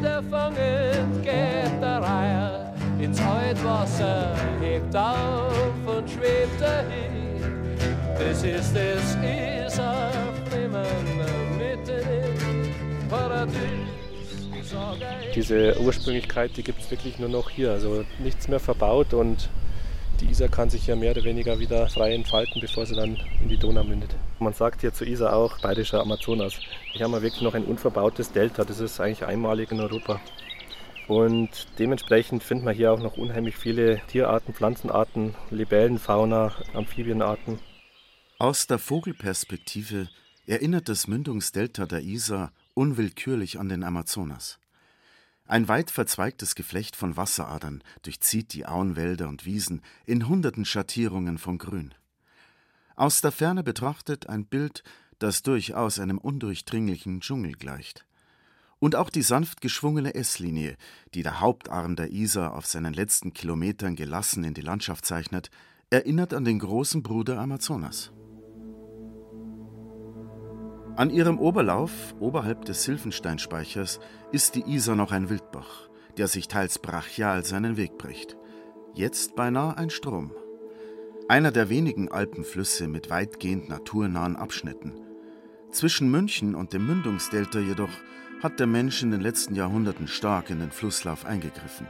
niederfangend geht der Reiher ins Altwasser, hebt auf und schwebt dahin. Das ist das Isar Flimmen mitten im Paradies. Diese Ursprünglichkeit, die gibt es wirklich nur noch hier. Also nichts mehr verbaut und die Isar kann sich ja mehr oder weniger wieder frei entfalten, bevor sie dann in die Donau mündet. Man sagt hier zu Isar auch bayerischer Amazonas. Hier haben wir wirklich noch ein unverbautes Delta. Das ist eigentlich einmalig in Europa. Und dementsprechend finden wir hier auch noch unheimlich viele Tierarten, Pflanzenarten, Libellenfauna, Amphibienarten. Aus der Vogelperspektive erinnert das Mündungsdelta der Isar unwillkürlich an den Amazonas. Ein weit verzweigtes Geflecht von Wasseradern durchzieht die Auenwälder und Wiesen in hunderten Schattierungen von Grün. Aus der Ferne betrachtet ein Bild, das durchaus einem undurchdringlichen Dschungel gleicht. Und auch die sanft geschwungene S-Linie, die der Hauptarm der Isar auf seinen letzten Kilometern gelassen in die Landschaft zeichnet, erinnert an den großen Bruder Amazonas. An ihrem Oberlauf, oberhalb des Silfensteinspeichers, ist die Isar noch ein Wildbach, der sich teils brachial seinen Weg bricht. Jetzt beinahe ein Strom. Einer der wenigen Alpenflüsse mit weitgehend naturnahen Abschnitten. Zwischen München und dem Mündungsdelta jedoch hat der Mensch in den letzten Jahrhunderten stark in den Flusslauf eingegriffen.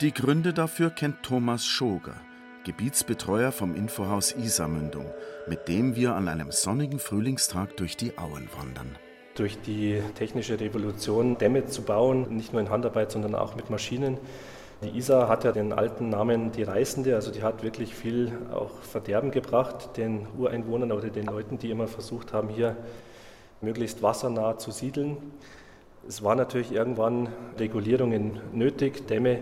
Die Gründe dafür kennt Thomas Schoger, Gebietsbetreuer vom Infohaus Isarmündung, mit dem wir an einem sonnigen Frühlingstag durch die Auen wandern. Durch die technische Revolution Dämme zu bauen, nicht nur in Handarbeit, sondern auch mit Maschinen. Die Isar hat ja den alten Namen die Reißende, also die hat wirklich viel auch Verderben gebracht den Ureinwohnern oder den Leuten, die immer versucht haben, hier möglichst wassernah zu siedeln. Es war natürlich irgendwann Regulierungen nötig, Dämme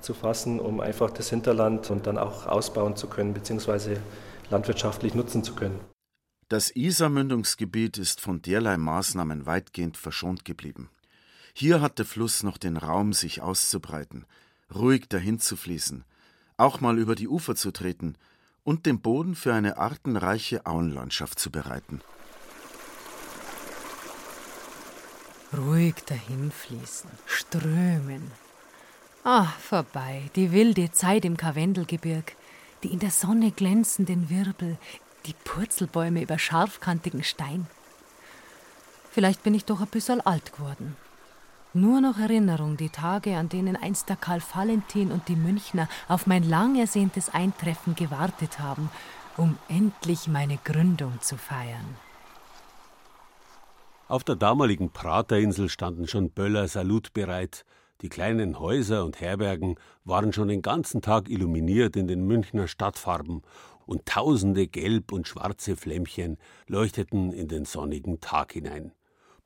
zu fassen, um einfach das Hinterland und dann auch ausbauen zu können, beziehungsweise landwirtschaftlich nutzen zu können. Das Isarmündungsgebiet ist von derlei Maßnahmen weitgehend verschont geblieben. Hier hat der Fluss noch den Raum, sich auszubreiten, ruhig dahin zu fließen, auch mal über die Ufer zu treten und den Boden für eine artenreiche Auenlandschaft zu bereiten. Ruhig dahinfließen, strömen, Ah, vorbei, die wilde Zeit im Karwendelgebirg, die in der Sonne glänzenden Wirbel, die Purzelbäume über scharfkantigen Stein. Vielleicht bin ich doch ein bisschen alt geworden. Nur noch Erinnerung, die Tage, an denen einst der Karl Valentin und die Münchner auf mein lang ersehntes Eintreffen gewartet haben, um endlich meine Gründung zu feiern. Auf der damaligen Praterinsel standen schon Böller salutbereit, die kleinen Häuser und Herbergen waren schon den ganzen Tag illuminiert in den Münchner Stadtfarben, und tausende gelb und schwarze Flämmchen leuchteten in den sonnigen Tag hinein.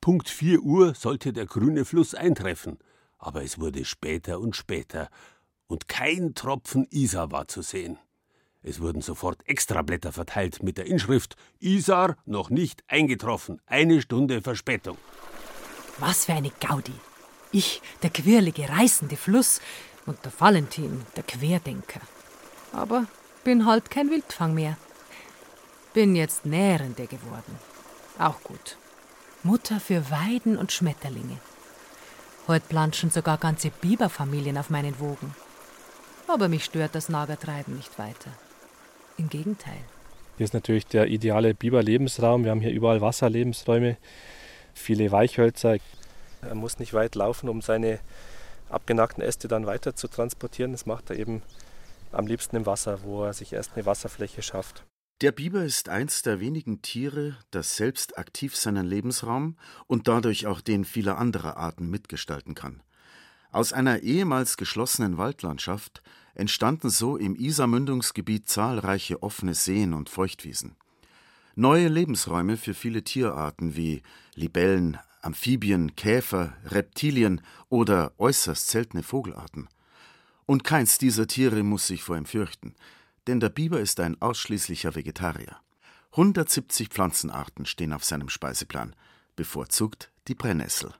Punkt vier Uhr sollte der grüne Fluss eintreffen, aber es wurde später und später, und kein Tropfen Isar war zu sehen. Es wurden sofort Extrablätter verteilt mit der Inschrift Isar noch nicht eingetroffen, eine Stunde Verspätung. Was für eine Gaudi! Ich, der quirlige, reißende Fluss und der Valentin, der Querdenker. Aber bin halt kein Wildfang mehr. Bin jetzt Nährende geworden. Auch gut. Mutter für Weiden und Schmetterlinge. Heute planschen sogar ganze Biberfamilien auf meinen Wogen. Aber mich stört das Nagertreiben nicht weiter. Im Gegenteil. Hier ist natürlich der ideale Biberlebensraum. Wir haben hier überall Wasserlebensräume, viele Weichhölzer. Er muss nicht weit laufen, um seine abgenagten Äste dann weiter zu transportieren. Das macht er eben am liebsten im Wasser, wo er sich erst eine Wasserfläche schafft. Der Biber ist eins der wenigen Tiere, das selbst aktiv seinen Lebensraum und dadurch auch den vieler anderer Arten mitgestalten kann. Aus einer ehemals geschlossenen Waldlandschaft entstanden so im Isarmündungsgebiet zahlreiche offene Seen und Feuchtwiesen. Neue Lebensräume für viele Tierarten wie Libellen, Amphibien, Käfer, Reptilien oder äußerst seltene Vogelarten. Und keins dieser Tiere muss sich vor ihm fürchten, denn der Biber ist ein ausschließlicher Vegetarier. 170 Pflanzenarten stehen auf seinem Speiseplan, bevorzugt die Brennnessel.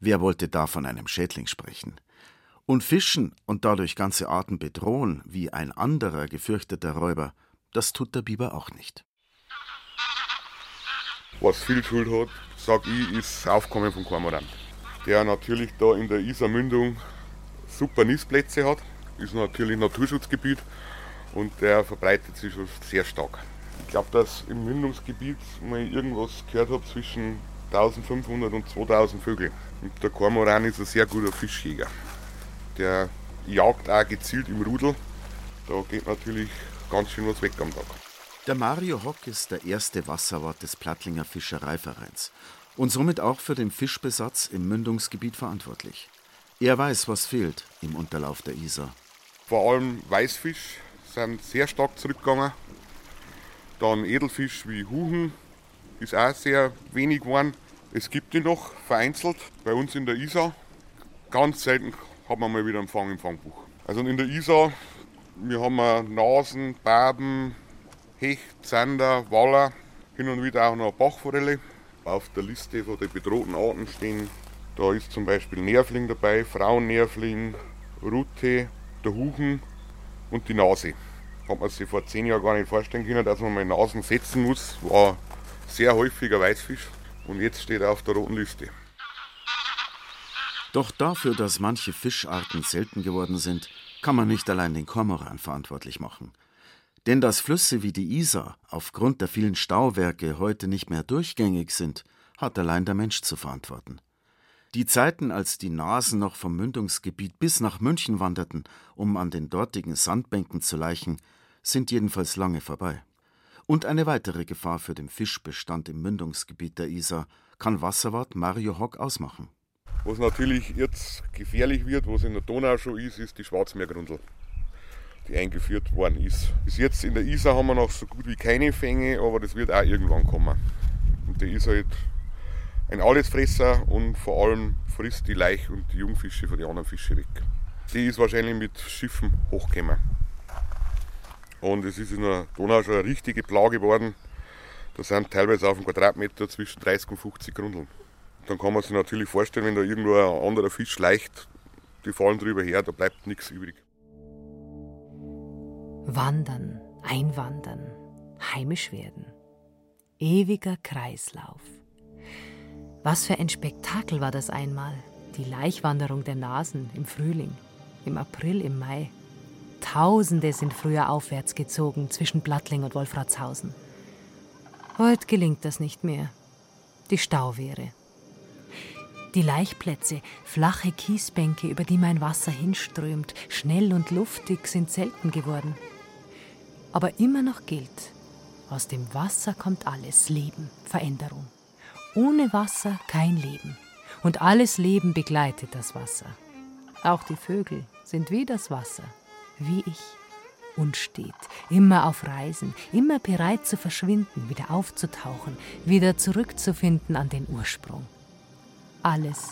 Wer wollte da von einem Schädling sprechen? Und Fischen und dadurch ganze Arten bedrohen, wie ein anderer gefürchteter Räuber, das tut der Biber auch nicht. Was viel Schuld hat, sag ich, ist das Aufkommen von Kormoran. der natürlich da in der Isarmündung super Nistplätze hat. Ist natürlich Naturschutzgebiet und der verbreitet sich schon sehr stark. Ich glaube, dass im Mündungsgebiet mal irgendwas gehört habe zwischen 1500 und 2000 Vögel. Und der Kormoran ist ein sehr guter Fischjäger. Der jagt auch gezielt im Rudel. Da geht natürlich ganz schön was weg am Tag. Der Mario Hock ist der erste Wasserwart des Plattlinger Fischereivereins und somit auch für den Fischbesatz im Mündungsgebiet verantwortlich. Er weiß, was fehlt im Unterlauf der Isar. Vor allem Weißfisch sind sehr stark zurückgegangen. Dann Edelfisch wie Huchen ist auch sehr wenig geworden. Es gibt die noch vereinzelt bei uns in der Isar. Ganz selten hat man mal wieder einen Fang im Fangbuch. Also in der Isar, wir haben Nasen, Barben, Hecht, Zander, Waller, hin und wieder auch noch Bachforelle. Auf der Liste von den bedrohten Arten stehen, da ist zum Beispiel Nervling dabei, Frauennervling, Rute, der Huchen und die Nase. Hat man sich vor zehn Jahren gar nicht vorstellen können, dass man mal Nasen setzen muss. War sehr häufiger Weißfisch und jetzt steht er auf der roten Liste. Doch dafür, dass manche Fischarten selten geworden sind, kann man nicht allein den Kormoran verantwortlich machen. Denn dass Flüsse wie die Isar aufgrund der vielen Stauwerke heute nicht mehr durchgängig sind, hat allein der Mensch zu verantworten. Die Zeiten, als die Nasen noch vom Mündungsgebiet bis nach München wanderten, um an den dortigen Sandbänken zu laichen, sind jedenfalls lange vorbei. Und eine weitere Gefahr für den Fischbestand im Mündungsgebiet der Isar kann Wasserwart Mario Hock ausmachen. Was natürlich jetzt gefährlich wird, was in der Donau schon ist, ist die Schwarzmeergrundel die eingeführt worden ist. Bis jetzt in der Isar haben wir noch so gut wie keine Fänge, aber das wird auch irgendwann kommen. Und der ist halt ein Allesfresser und vor allem frisst die Laich und die Jungfische von den anderen Fischen weg. Die ist wahrscheinlich mit Schiffen hochgekommen. Und es ist in der Donau schon eine richtige Plage geworden. Da sind teilweise auf einem Quadratmeter zwischen 30 und 50 Grundeln. Dann kann man sich natürlich vorstellen, wenn da irgendwo ein anderer Fisch leicht, die fallen drüber her, da bleibt nichts übrig. Wandern, einwandern, heimisch werden. Ewiger Kreislauf. Was für ein Spektakel war das einmal, die Laichwanderung der Nasen im Frühling, im April, im Mai. Tausende sind früher aufwärts gezogen zwischen Blattling und Wolfratshausen. Heute gelingt das nicht mehr. Die Stauwehre. Die Laichplätze, flache Kiesbänke, über die mein Wasser hinströmt, schnell und luftig, sind selten geworden. Aber immer noch gilt, aus dem Wasser kommt alles, Leben, Veränderung. Ohne Wasser kein Leben. Und alles Leben begleitet das Wasser. Auch die Vögel sind wie das Wasser, wie ich. Unstet, immer auf Reisen, immer bereit zu verschwinden, wieder aufzutauchen, wieder zurückzufinden an den Ursprung. Alles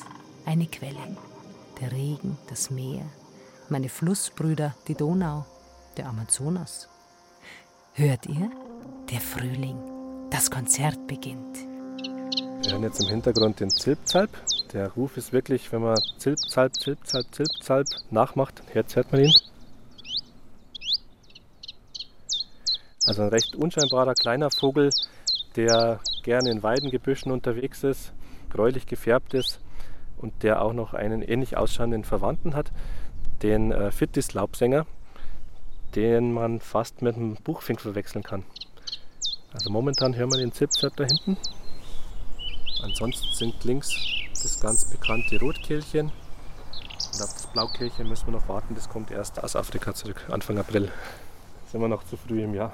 eine Quelle. Der Regen, das Meer, meine Flussbrüder, die Donau, der Amazonas. Hört ihr? Der Frühling. Das Konzert beginnt. Wir hören jetzt im Hintergrund den Zilpzalp. Der Ruf ist wirklich, wenn man Zilpzalp, Zilpzalp, Zilpzalp nachmacht, jetzt hört man ihn. Also ein recht unscheinbarer kleiner Vogel, der gerne in Weidengebüschen unterwegs ist, gräulich gefärbt ist und der auch noch einen ähnlich ausschauenden Verwandten hat, den äh, Fittis-Laubsänger den man fast mit einem Buchfink verwechseln kann. Also momentan hören wir den Zipzap da hinten. Ansonsten sind links das ganz bekannte Rotkehlchen. Und auf das Blaukehlchen müssen wir noch warten, das kommt erst aus Afrika zurück, Anfang April. Sind wir noch zu früh im Jahr.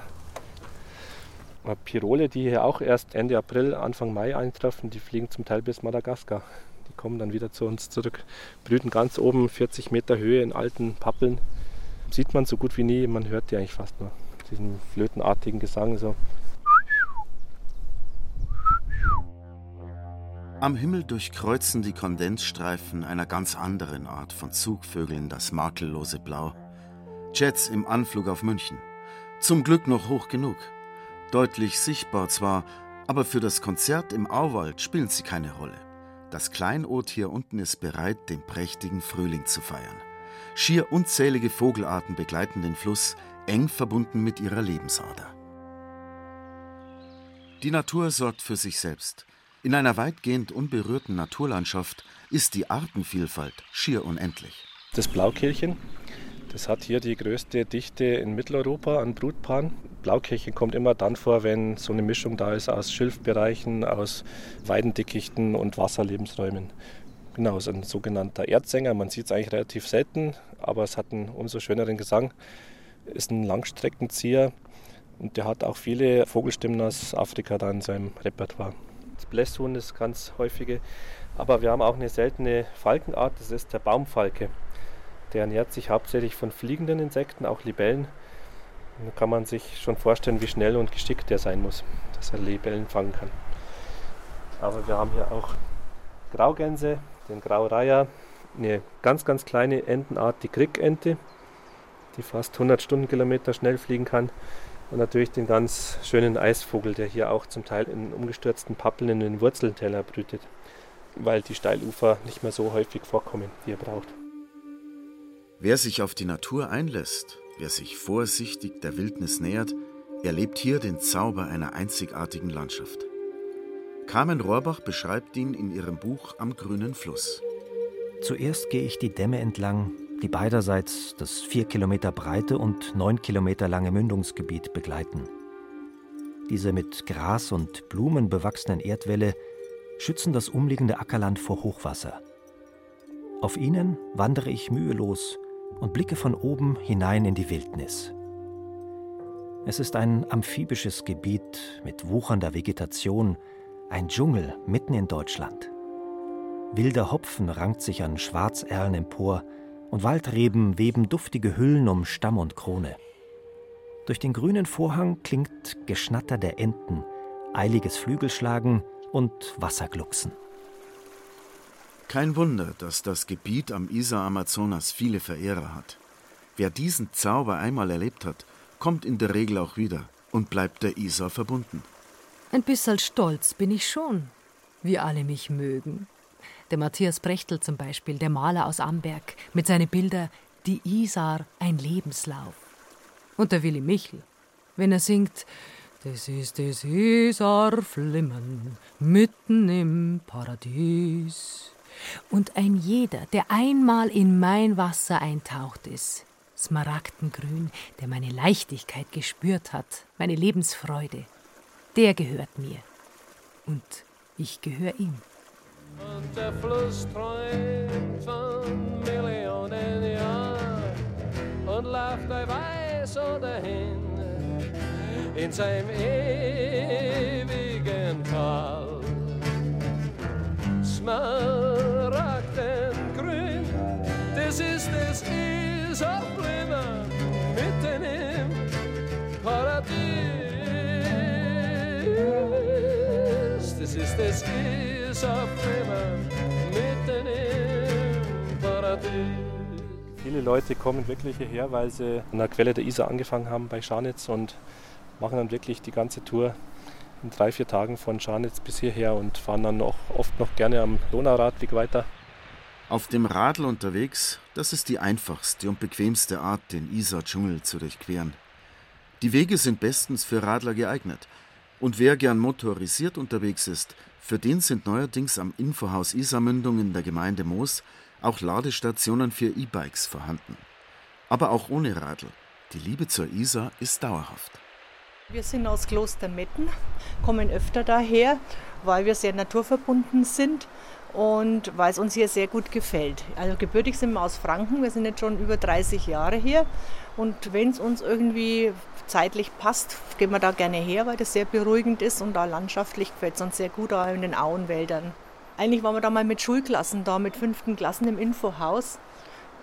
Pirole, die hier auch erst Ende April, Anfang Mai eintreffen, die fliegen zum Teil bis Madagaskar. Die kommen dann wieder zu uns zurück, brüten ganz oben 40 Meter Höhe in alten Pappeln sieht man so gut wie nie, man hört die eigentlich fast nur. Diesen flötenartigen Gesang so. Am Himmel durchkreuzen die Kondensstreifen einer ganz anderen Art von Zugvögeln das makellose Blau. Jets im Anflug auf München. Zum Glück noch hoch genug. Deutlich sichtbar zwar, aber für das Konzert im Auwald spielen sie keine Rolle. Das Kleinod hier unten ist bereit, den prächtigen Frühling zu feiern. Schier unzählige Vogelarten begleiten den Fluss, eng verbunden mit ihrer Lebensader. Die Natur sorgt für sich selbst. In einer weitgehend unberührten Naturlandschaft ist die Artenvielfalt schier unendlich. Das Blaukehlchen, das hat hier die größte Dichte in Mitteleuropa an Brutpaaren. Blaukehlchen kommt immer dann vor, wenn so eine Mischung da ist aus Schilfbereichen, aus Weidendickichten und Wasserlebensräumen. Genau, es ist ein sogenannter Erdsänger. Man sieht es eigentlich relativ selten, aber es hat einen umso schöneren Gesang. Ist ein Langstreckenzieher und der hat auch viele Vogelstimmen aus Afrika da in seinem Repertoire. Das Blässhuhn ist ganz häufige. Aber wir haben auch eine seltene Falkenart, das ist der Baumfalke. Der ernährt sich hauptsächlich von fliegenden Insekten, auch Libellen. Da kann man sich schon vorstellen, wie schnell und geschickt der sein muss, dass er Libellen fangen kann. Aber wir haben hier auch Graugänse, den Graureiher, eine ganz, ganz kleine Entenart, die Krickente, die fast 100 Stundenkilometer schnell fliegen kann. Und natürlich den ganz schönen Eisvogel, der hier auch zum Teil in umgestürzten Pappeln in den Wurzelteller brütet, weil die Steilufer nicht mehr so häufig vorkommen, wie er braucht. Wer sich auf die Natur einlässt, wer sich vorsichtig der Wildnis nähert, erlebt hier den Zauber einer einzigartigen Landschaft. Carmen Rohrbach beschreibt ihn in ihrem Buch Am grünen Fluss. Zuerst gehe ich die Dämme entlang, die beiderseits das vier Kilometer breite und neun Kilometer lange Mündungsgebiet begleiten. Diese mit Gras und Blumen bewachsenen Erdwälle schützen das umliegende Ackerland vor Hochwasser. Auf ihnen wandere ich mühelos und blicke von oben hinein in die Wildnis. Es ist ein amphibisches Gebiet mit wuchernder Vegetation, ein Dschungel mitten in Deutschland. Wilder Hopfen rankt sich an Schwarzerlen empor, und Waldreben weben duftige Hüllen um Stamm und Krone. Durch den grünen Vorhang klingt Geschnatter der Enten, eiliges Flügelschlagen und Wasserglucksen. Kein Wunder, dass das Gebiet am Isar-Amazonas viele Verehrer hat. Wer diesen Zauber einmal erlebt hat, kommt in der Regel auch wieder und bleibt der Isar verbunden. Ein bisschen stolz bin ich schon, wie alle mich mögen. Der Matthias Brechtel zum Beispiel, der Maler aus Amberg, mit seinen Bildern Die Isar, ein Lebenslauf. Und der Willi Michel, wenn er singt Das ist das Isar flimmern, mitten im Paradies. Und ein jeder, der einmal in mein Wasser eintaucht ist, Smaragdengrün, der meine Leichtigkeit gespürt hat, meine Lebensfreude, der gehört mir. Und ich gehöre ihm. Und der Fluss träumt von Millionen Jahren und läuft bei weiß oder hin in seinem ewigen Tal. Smaragdengrün, das ist es, ist auch Blimmer mitten im Paradies. Das ist es, ist auch Blimmer mitten im Paradies. Viele Leute kommen wirklich hierher, weil sie an der Quelle der Isar angefangen haben bei Scharnitz und machen dann wirklich die ganze Tour in drei, vier Tagen von Scharnitz bis hierher und fahren dann auch oft noch gerne am Donauradweg weiter. Auf dem Radl unterwegs, das ist die einfachste und bequemste Art, den Isar-Dschungel zu durchqueren. Die Wege sind bestens für Radler geeignet. Und wer gern motorisiert unterwegs ist, für den sind neuerdings am Infohaus Isarmündung in der Gemeinde Moos auch Ladestationen für E-Bikes vorhanden. Aber auch ohne Radl. Die Liebe zur Isar ist dauerhaft. Wir sind aus Klostermetten, kommen öfter daher, weil wir sehr naturverbunden sind und weil es uns hier sehr gut gefällt. Also gebürtig sind wir aus Franken, wir sind jetzt schon über 30 Jahre hier und wenn es uns irgendwie zeitlich passt, gehen wir da gerne her, weil das sehr beruhigend ist und da landschaftlich gefällt es uns sehr gut, auch in den Auenwäldern. Eigentlich waren wir da mal mit Schulklassen da, mit fünften Klassen im Infohaus.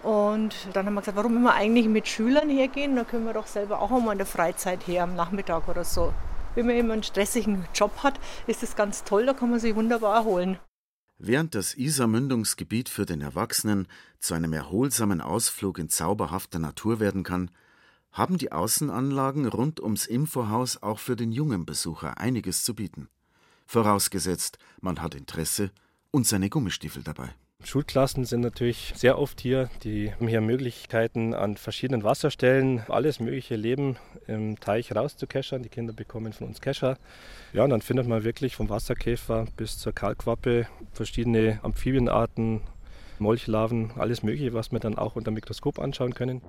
Und dann haben wir gesagt, warum immer eigentlich mit Schülern hergehen? Da können wir doch selber auch einmal in der Freizeit her, am Nachmittag oder so. Wenn man immer einen stressigen Job hat, ist das ganz toll, da kann man sich wunderbar erholen. Während das Isar-Mündungsgebiet für den Erwachsenen zu einem erholsamen Ausflug in zauberhafter Natur werden kann, haben die Außenanlagen rund ums Infohaus auch für den jungen Besucher einiges zu bieten. Vorausgesetzt, man hat Interesse und seine Gummistiefel dabei. Schulklassen sind natürlich sehr oft hier. Die haben hier Möglichkeiten, an verschiedenen Wasserstellen alles mögliche Leben im Teich rauszukeschern. Die Kinder bekommen von uns Kescher. Ja, und dann findet man wirklich vom Wasserkäfer bis zur Kalkwappe verschiedene Amphibienarten, Molchlarven, alles Mögliche, was wir dann auch unter Mikroskop anschauen können.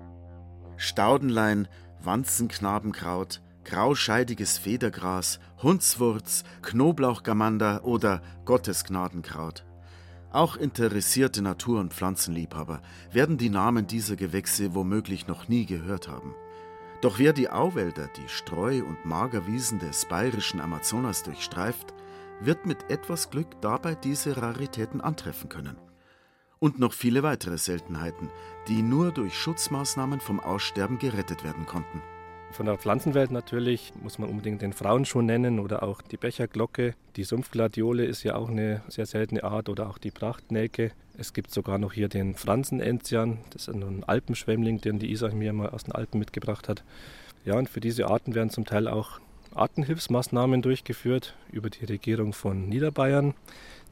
Staudenlein, Wanzenknabenkraut, grauscheidiges Federgras, Hundswurz, Knoblauchgamander oder Gottesgnadenkraut. Auch interessierte Natur- und Pflanzenliebhaber werden die Namen dieser Gewächse womöglich noch nie gehört haben. Doch wer die Auwälder, die Streu- und Magerwiesen des bayerischen Amazonas durchstreift, wird mit etwas Glück dabei diese Raritäten antreffen können. Und noch viele weitere Seltenheiten, die nur durch Schutzmaßnahmen vom Aussterben gerettet werden konnten. Von der Pflanzenwelt natürlich muss man unbedingt den Frauenschuh nennen oder auch die Becherglocke. Die Sumpfgladiole ist ja auch eine sehr seltene Art oder auch die Prachtnelke. Es gibt sogar noch hier den Fransenenzian, das ist ein Alpenschwemmling, den die Isa mir mal aus den Alpen mitgebracht hat. Ja, und für diese Arten werden zum Teil auch Artenhilfsmaßnahmen durchgeführt über die Regierung von Niederbayern,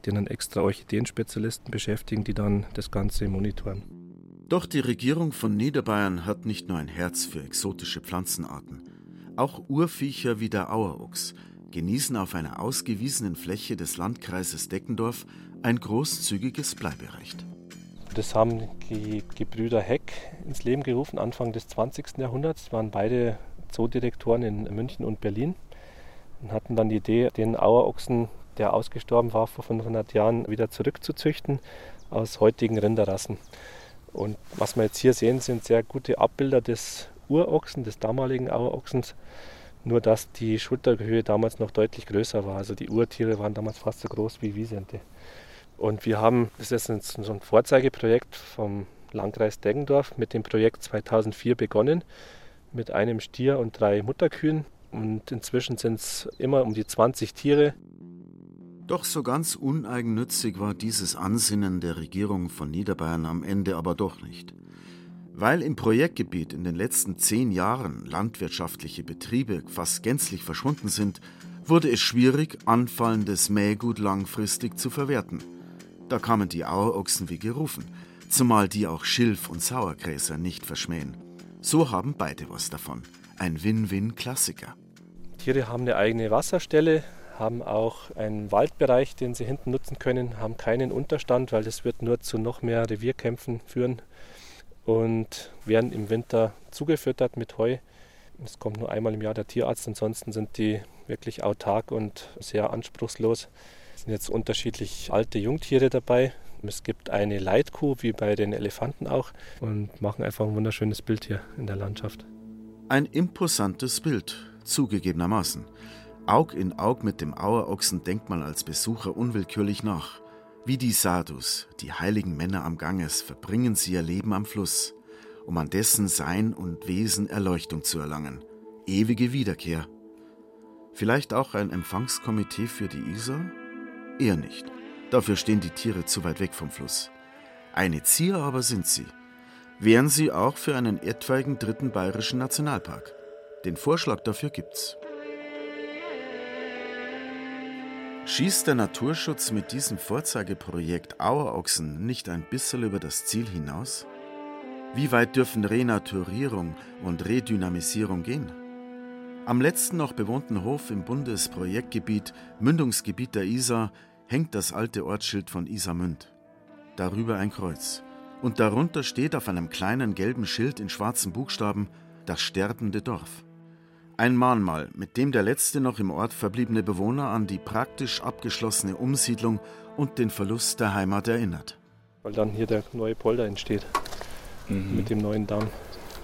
dann extra Orchideenspezialisten beschäftigen, die dann das Ganze monitoren. Doch die Regierung von Niederbayern hat nicht nur ein Herz für exotische Pflanzenarten. Auch Urviecher wie der Auerochs genießen auf einer ausgewiesenen Fläche des Landkreises Deckendorf ein großzügiges Bleiberecht. Das haben die Gebrüder Heck ins Leben gerufen, Anfang des 20. Jahrhunderts. Waren beide Zoodirektoren in München und Berlin und hatten dann die Idee, den Auerochsen, der ausgestorben war vor 500 Jahren, wieder zurückzuzüchten aus heutigen Rinderrassen. Und was wir jetzt hier sehen, sind sehr gute Abbilder des Urochsen, des damaligen Auerochsens. Nur dass die Schulterhöhe damals noch deutlich größer war. Also die Urtiere waren damals fast so groß wie Wiesente. Und wir haben, das ist so ein Vorzeigeprojekt vom Landkreis Deggendorf mit dem Projekt 2004 begonnen, mit einem Stier und drei Mutterkühen. Und inzwischen sind es immer um die 20 Tiere. Doch so ganz uneigennützig war dieses Ansinnen der Regierung von Niederbayern am Ende aber doch nicht. Weil im Projektgebiet in den letzten zehn Jahren landwirtschaftliche Betriebe fast gänzlich verschwunden sind, wurde es schwierig, anfallendes Mähgut langfristig zu verwerten. Da kamen die Auerochsen wie gerufen, zumal die auch Schilf und Sauergräser nicht verschmähen. So haben beide was davon. Ein Win-Win-Klassiker. Tiere haben eine eigene Wasserstelle, haben auch einen Waldbereich, den sie hinten nutzen können, haben keinen Unterstand, weil das wird nur zu noch mehr Revierkämpfen führen und werden im Winter zugefüttert mit Heu. Es kommt nur einmal im Jahr der Tierarzt, ansonsten sind die wirklich autark und sehr anspruchslos. Es sind jetzt unterschiedlich alte Jungtiere dabei. Es gibt eine Leitkuh, wie bei den Elefanten auch, und machen einfach ein wunderschönes Bild hier in der Landschaft. Ein imposantes Bild, zugegebenermaßen. Aug in Aug mit dem Auerochsen denkt man als Besucher unwillkürlich nach. Wie die Sadhus, die heiligen Männer am Ganges, verbringen sie ihr Leben am Fluss, um an dessen Sein und Wesen Erleuchtung zu erlangen. Ewige Wiederkehr. Vielleicht auch ein Empfangskomitee für die Isar? Eher nicht. Dafür stehen die Tiere zu weit weg vom Fluss. Eine Zier aber sind sie. Wären sie auch für einen etwaigen dritten bayerischen Nationalpark. Den Vorschlag dafür gibt's. Schießt der Naturschutz mit diesem Vorzeigeprojekt Auerochsen nicht ein bisschen über das Ziel hinaus? Wie weit dürfen Renaturierung und Redynamisierung gehen? Am letzten noch bewohnten Hof im Bundesprojektgebiet, Mündungsgebiet der Isar, hängt das alte Ortsschild von Isarmünd. Darüber ein Kreuz. Und darunter steht auf einem kleinen gelben Schild in schwarzen Buchstaben das sterbende Dorf. Ein Mahnmal, mit dem der letzte noch im Ort verbliebene Bewohner an die praktisch abgeschlossene Umsiedlung und den Verlust der Heimat erinnert. Weil dann hier der neue Polder entsteht mhm. mit dem neuen Damm.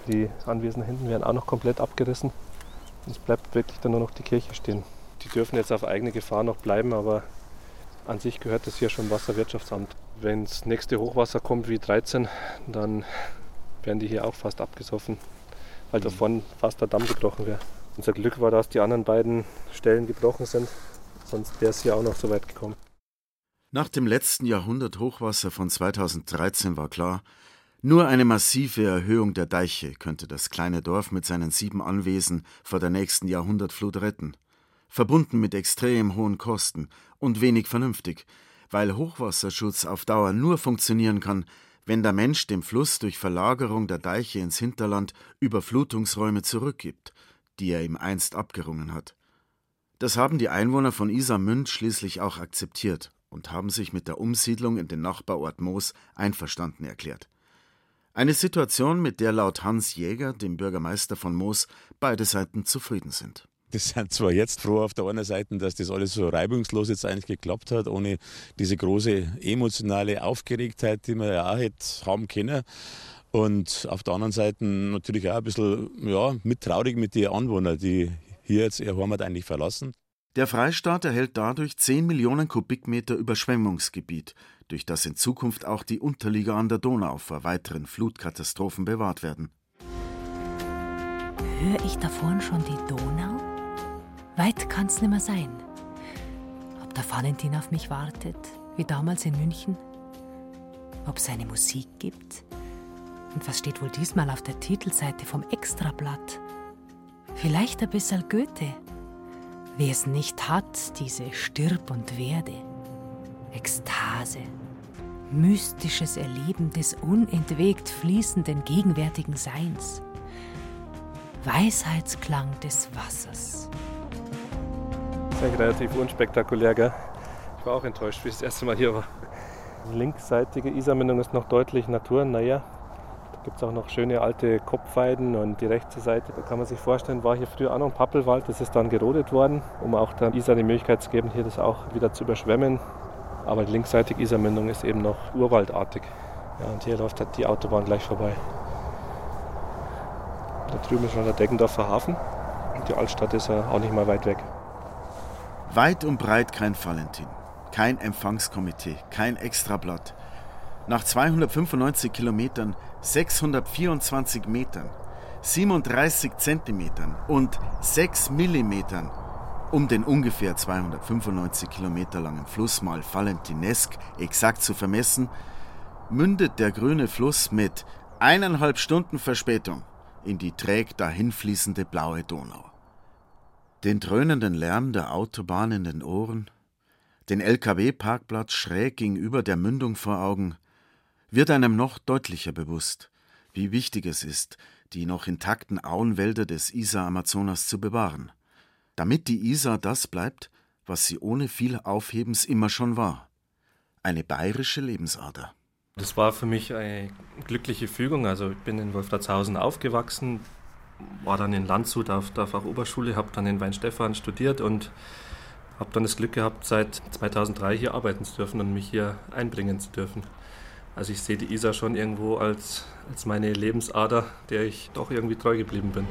Die Anwesen hinten werden auch noch komplett abgerissen. Es bleibt wirklich dann nur noch die Kirche stehen. Die dürfen jetzt auf eigene Gefahr noch bleiben, aber an sich gehört das hier schon Wasserwirtschaftsamt. Wenn das nächste Hochwasser kommt wie 13, dann werden die hier auch fast abgesoffen, weil mhm. davon fast der Damm gebrochen wäre. Unser Glück war, dass die anderen beiden Stellen gebrochen sind, sonst wäre es hier auch noch so weit gekommen. Nach dem letzten Jahrhundert Hochwasser von 2013 war klar, nur eine massive Erhöhung der Deiche könnte das kleine Dorf mit seinen sieben Anwesen vor der nächsten Jahrhundertflut retten. Verbunden mit extrem hohen Kosten und wenig vernünftig, weil Hochwasserschutz auf Dauer nur funktionieren kann, wenn der Mensch dem Fluss durch Verlagerung der Deiche ins Hinterland Überflutungsräume zurückgibt, die er ihm einst abgerungen hat. Das haben die Einwohner von Isermünd schließlich auch akzeptiert und haben sich mit der Umsiedlung in den Nachbarort Moos einverstanden erklärt. Eine Situation, mit der laut Hans Jäger, dem Bürgermeister von Moos, beide Seiten zufrieden sind. Das sind zwar jetzt froh auf der einen Seite, dass das alles so reibungslos jetzt eigentlich geklappt hat, ohne diese große emotionale Aufgeregtheit, die man ja auch hätte haben können. Und auf der anderen Seite natürlich auch ein bisschen ja, mittraurig mit den Anwohnern, die hier jetzt ihr Heimat eigentlich verlassen. Der Freistaat erhält dadurch 10 Millionen Kubikmeter Überschwemmungsgebiet, durch das in Zukunft auch die Unterlieger an der Donau vor weiteren Flutkatastrophen bewahrt werden. Höre ich da vorne schon die Donau? Weit kann's nimmer sein. Ob der Valentin auf mich wartet, wie damals in München? Ob es eine Musik gibt? Und was steht wohl diesmal auf der Titelseite vom Extrablatt? Vielleicht ein bisschen Goethe. Wer es nicht hat, diese stirb und werde. Ekstase. Mystisches Erleben des unentwegt fließenden gegenwärtigen Seins. Weisheitsklang des Wassers. Das ist eigentlich relativ unspektakulär, gell? Ich war auch enttäuscht, wie ich das erste Mal hier war. Die linksseitige Isarmündung ist noch deutlich naturnäher. Gibt es auch noch schöne alte Kopfweiden und die rechte Seite, da kann man sich vorstellen, war hier früher auch noch ein Pappelwald. Das ist dann gerodet worden, um auch der Isar die Möglichkeit zu geben, hier das auch wieder zu überschwemmen. Aber die linksseitige Isarmündung ist eben noch urwaldartig. Ja, und hier läuft halt die Autobahn gleich vorbei. Da drüben ist schon der Deggendorfer Hafen. Und die Altstadt ist ja auch nicht mal weit weg. Weit und breit kein Valentin, kein Empfangskomitee, kein Extrablatt. Nach 295 Kilometern, 624 Metern, 37 Zentimetern und 6 Millimetern um den ungefähr 295 Kilometer langen Fluss mal valentinesk exakt zu vermessen, mündet der grüne Fluss mit eineinhalb Stunden Verspätung in die träg dahinfließende blaue Donau. Den dröhnenden Lärm der Autobahn in den Ohren, den LKW-Parkplatz schräg gegenüber der Mündung vor Augen, wird einem noch deutlicher bewusst, wie wichtig es ist, die noch intakten Auenwälder des Isar-Amazonas zu bewahren, damit die Isar das bleibt, was sie ohne viel Aufhebens immer schon war: eine bayerische Lebensader. Das war für mich eine glückliche Fügung. Also ich bin in Wolfratshausen aufgewachsen, war dann in Landshut auf der Fachoberschule, habe dann in Weinstefan studiert und habe dann das Glück gehabt, seit 2003 hier arbeiten zu dürfen und mich hier einbringen zu dürfen. Also ich sehe die Isar schon irgendwo als, als meine Lebensader, der ich doch irgendwie treu geblieben bin.